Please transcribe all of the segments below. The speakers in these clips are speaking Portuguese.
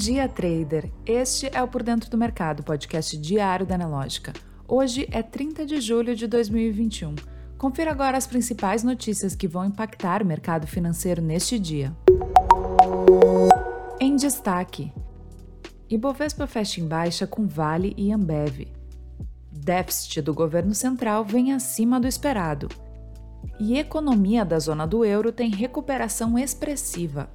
dia, trader! Este é o Por Dentro do Mercado, podcast diário da Analógica. Hoje é 30 de julho de 2021. Confira agora as principais notícias que vão impactar o mercado financeiro neste dia. Em destaque: Ibovespa fecha em baixa com Vale e Ambev. Déficit do governo central vem acima do esperado. E economia da zona do euro tem recuperação expressiva.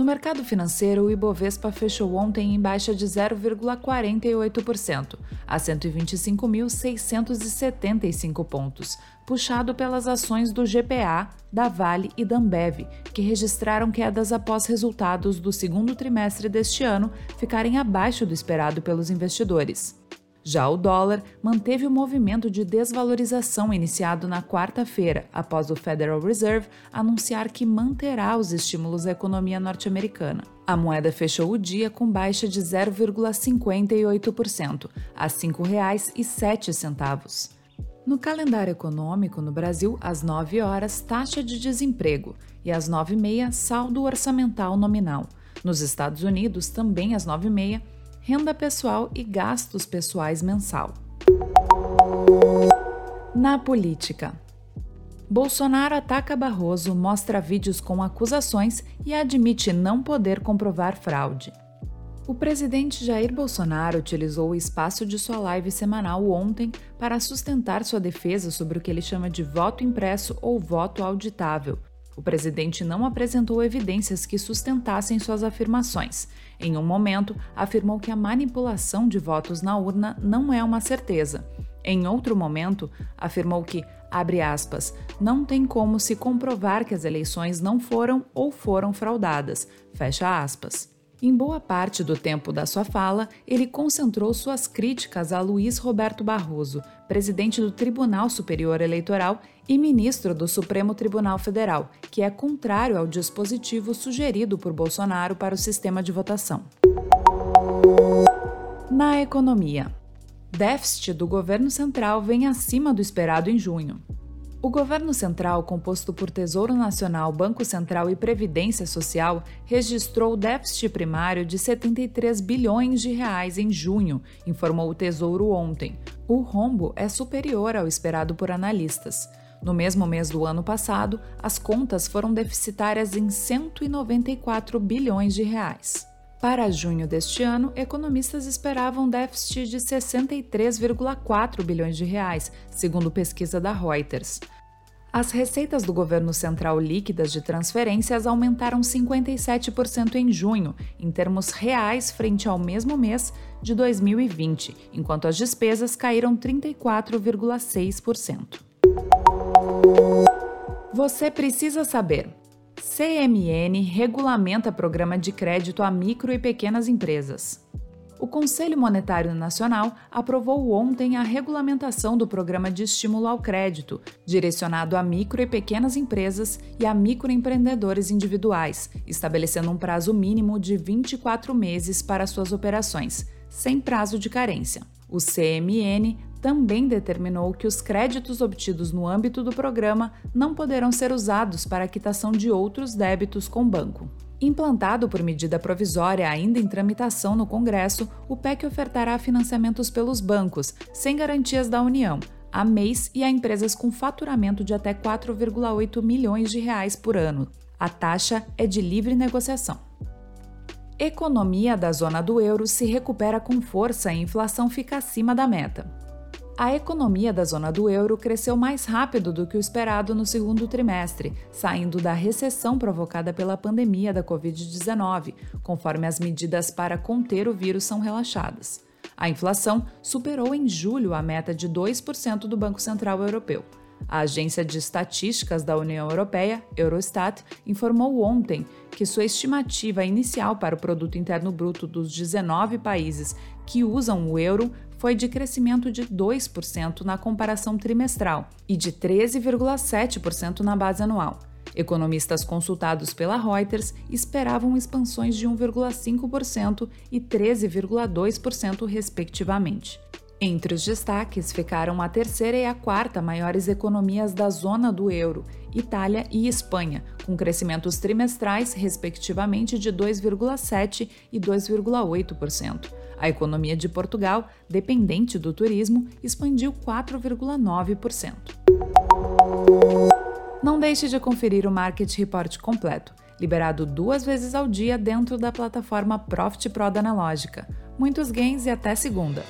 No mercado financeiro, o Ibovespa fechou ontem em baixa de 0,48%, a 125.675 pontos, puxado pelas ações do GPA, da Vale e da Ambev, que registraram quedas após resultados do segundo trimestre deste ano ficarem abaixo do esperado pelos investidores. Já o dólar manteve o movimento de desvalorização iniciado na quarta-feira, após o Federal Reserve anunciar que manterá os estímulos à economia norte-americana. A moeda fechou o dia com baixa de 0,58%, a R$ 5,07. No calendário econômico, no Brasil, às 9 horas, taxa de desemprego e às 9h30, saldo orçamental nominal. Nos Estados Unidos, também às 9h30, renda pessoal e gastos pessoais mensal. Na política. Bolsonaro ataca Barroso, mostra vídeos com acusações e admite não poder comprovar fraude. O presidente Jair Bolsonaro utilizou o espaço de sua live semanal ontem para sustentar sua defesa sobre o que ele chama de voto impresso ou voto auditável, o presidente não apresentou evidências que sustentassem suas afirmações. Em um momento, afirmou que a manipulação de votos na urna não é uma certeza. Em outro momento, afirmou que, abre aspas, não tem como se comprovar que as eleições não foram ou foram fraudadas, fecha aspas. Em boa parte do tempo da sua fala, ele concentrou suas críticas a Luiz Roberto Barroso, presidente do Tribunal Superior Eleitoral e ministro do Supremo Tribunal Federal, que é contrário ao dispositivo sugerido por Bolsonaro para o sistema de votação. Na economia, déficit do governo central vem acima do esperado em junho. O governo central, composto por Tesouro Nacional, Banco Central e Previdência Social, registrou déficit primário de 73 bilhões de reais em junho, informou o Tesouro ontem. O rombo é superior ao esperado por analistas. No mesmo mês do ano passado, as contas foram deficitárias em 194 bilhões de reais. Para junho deste ano, economistas esperavam déficit de 63,4 bilhões de reais, segundo pesquisa da Reuters. As receitas do governo central líquidas de transferências aumentaram 57% em junho, em termos reais, frente ao mesmo mês de 2020, enquanto as despesas caíram 34,6%. Você precisa saber. CMN regulamenta programa de crédito a micro e pequenas empresas. O Conselho Monetário Nacional aprovou ontem a regulamentação do Programa de Estímulo ao Crédito, direcionado a micro e pequenas empresas e a microempreendedores individuais, estabelecendo um prazo mínimo de 24 meses para suas operações, sem prazo de carência. O CMN também determinou que os créditos obtidos no âmbito do programa não poderão ser usados para a quitação de outros débitos com o banco. Implantado por medida provisória ainda em tramitação no Congresso, o PEC ofertará financiamentos pelos bancos, sem garantias da União, a MEIs e a empresas com faturamento de até 4,8 milhões de reais por ano. A taxa é de livre negociação. Economia da zona do euro se recupera com força e inflação fica acima da meta a economia da zona do euro cresceu mais rápido do que o esperado no segundo trimestre, saindo da recessão provocada pela pandemia da Covid-19, conforme as medidas para conter o vírus são relaxadas. A inflação superou em julho a meta de 2% do Banco Central Europeu. A Agência de Estatísticas da União Europeia, Eurostat, informou ontem que sua estimativa inicial para o produto interno bruto dos 19 países que usam o euro foi de crescimento de 2% na comparação trimestral e de 13,7% na base anual. Economistas consultados pela Reuters esperavam expansões de 1,5% e 13,2%, respectivamente. Entre os destaques ficaram a terceira e a quarta maiores economias da zona do euro, Itália e Espanha, com crescimentos trimestrais, respectivamente, de 2,7% e 2,8%. A economia de Portugal, dependente do turismo, expandiu 4,9%. Não deixe de conferir o Market Report completo, liberado duas vezes ao dia dentro da plataforma Profit Pro da Analógica. Muitos gains e até segunda!